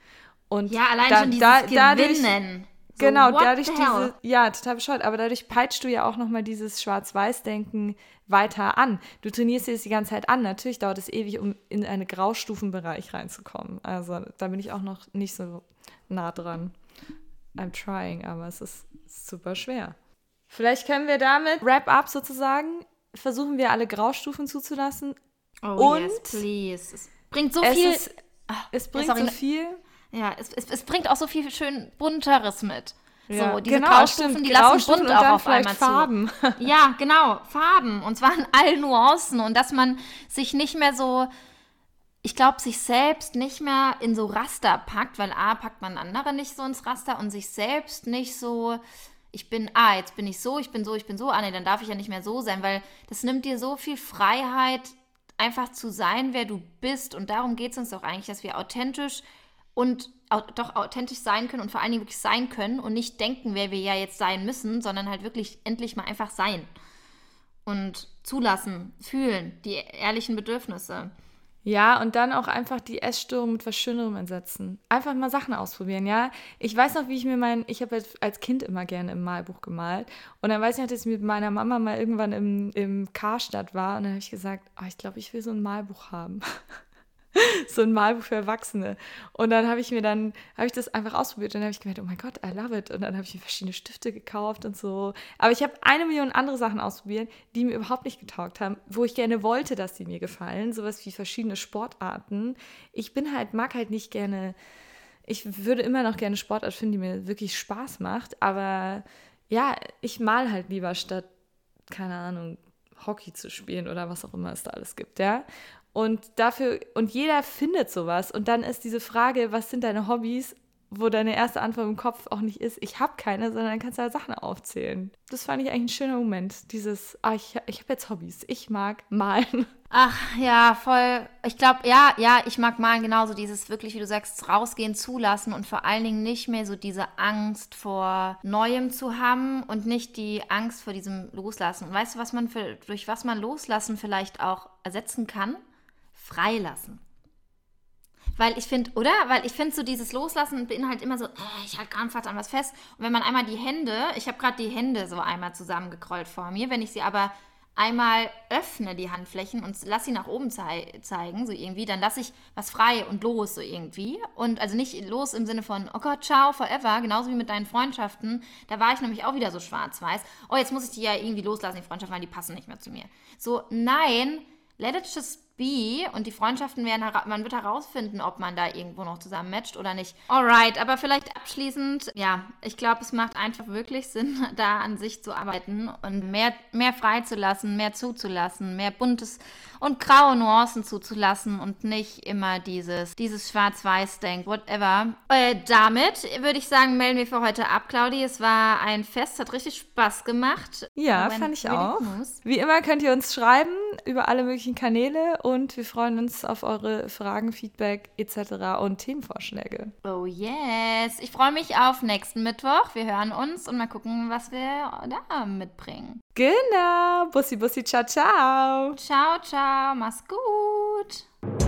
Und
Ja, allein
da-
schon dieses
da- dadurch-
Gewinnen. So,
Genau, dadurch diese, ja, total bescheuert, aber dadurch peitscht du ja auch nochmal dieses Schwarz-Weiß-Denken weiter an. Du trainierst dir das die ganze Zeit an. Natürlich dauert es ewig, um in einen Graustufenbereich reinzukommen. Also da bin ich auch noch nicht so nah dran. I'm trying, aber es ist super schwer. Vielleicht können wir damit Wrap-up sozusagen, versuchen wir alle Graustufen zuzulassen.
Oh
Und
yes, please. Es bringt so
Es,
viel.
ist, es bringt
sorry,
so viel.
Ja, es, es, es bringt auch so viel schön Bunteres mit.
Ja,
so, diese
genau,
Graustufen,
stimmt,
die lassen bunt
und
auch
dann
auf einmal
Farben.
zu. Ja, genau, Farben. Und zwar in allen Nuancen. Und dass man sich nicht mehr so, ich glaube, sich selbst nicht mehr in so Raster packt, weil A, packt man andere nicht so ins Raster und sich selbst nicht so, ich bin, ah, jetzt bin ich so, ich bin so, ich bin so, ah, nee, dann darf ich ja nicht mehr so sein, weil das nimmt dir so viel Freiheit, einfach zu sein, wer du bist. Und darum geht es uns doch eigentlich, dass wir authentisch und doch authentisch sein können und vor allen Dingen wirklich sein können und nicht denken, wer wir ja jetzt sein müssen, sondern halt wirklich endlich mal einfach sein und zulassen, fühlen, die ehrlichen Bedürfnisse.
Ja, und dann auch einfach die Essstörung mit was Schönerem ersetzen. Einfach mal Sachen ausprobieren, ja. Ich weiß noch, wie ich mir mein, ich habe als Kind immer gerne im Malbuch gemalt. Und dann weiß ich noch, dass ich mit meiner Mama mal irgendwann im, im Karstadt war. Und dann habe ich gesagt, oh, ich glaube, ich will so ein Malbuch haben. so ein Malbuch für Erwachsene. Und dann habe ich mir dann, habe ich das einfach ausprobiert und dann habe ich gemerkt, oh mein Gott, I love it. Und dann habe ich mir verschiedene Stifte gekauft und so. Aber ich habe eine Million andere Sachen ausprobiert, die mir überhaupt nicht getaugt haben, wo ich gerne wollte, dass die mir gefallen. Sowas wie verschiedene Sportarten. Ich bin halt, mag halt nicht gerne, ich würde immer noch gerne Sportart finden, die mir wirklich Spaß macht. Aber ja, ich mal halt lieber statt, keine Ahnung, Hockey zu spielen oder was auch immer es da alles gibt, ja. Und dafür, und jeder findet sowas. Und dann ist diese Frage, was sind deine Hobbys, wo deine erste Antwort im Kopf auch nicht ist, ich habe keine, sondern dann kannst du halt Sachen aufzählen. Das fand ich eigentlich ein schöner Moment. Dieses, ah, ich, ich habe jetzt Hobbys. Ich mag malen.
Ach ja, voll. Ich glaube, ja, ja, ich mag malen genauso. Dieses wirklich, wie du sagst, rausgehen, zulassen und vor allen Dingen nicht mehr so diese Angst vor Neuem zu haben und nicht die Angst vor diesem Loslassen. Und weißt du, was man für, durch was man Loslassen vielleicht auch ersetzen kann? Freilassen. Weil ich finde, oder? Weil ich finde, so dieses Loslassen beinhaltet immer so, äh, ich halte krampfhaft an was fest. Und wenn man einmal die Hände, ich habe gerade die Hände so einmal zusammengekrollt vor mir, wenn ich sie aber einmal öffne, die Handflächen, und lasse sie nach oben zei zeigen, so irgendwie, dann lasse ich was frei und los, so irgendwie. Und also nicht los im Sinne von, oh Gott, ciao, forever, genauso wie mit deinen Freundschaften. Da war ich nämlich auch wieder so schwarz-weiß. Oh, jetzt muss ich die ja irgendwie loslassen, die Freundschaften, weil die passen nicht mehr zu mir. So, nein, let it just B und die Freundschaften werden, man wird herausfinden, ob man da irgendwo noch zusammen matcht oder nicht. Alright, aber vielleicht abschließend, ja, ich glaube, es macht einfach wirklich Sinn, da an sich zu arbeiten und mehr, mehr freizulassen, mehr zuzulassen, mehr buntes und graue Nuancen zuzulassen und nicht immer dieses, dieses Schwarz-Weiß-Denk, whatever. Äh, damit würde ich sagen, melden wir für heute ab, Claudi. Es war ein Fest, hat richtig Spaß gemacht.
Ja, fand ich auch. Wie immer könnt ihr uns schreiben über alle möglichen Kanäle und wir freuen uns auf eure Fragen, Feedback etc. und Themenvorschläge.
Oh yes. Ich freue mich auf nächsten Mittwoch. Wir hören uns und mal gucken, was wir da mitbringen.
Genau. Bussi, bussi, ciao, ciao.
Ciao, ciao. Mach's gut.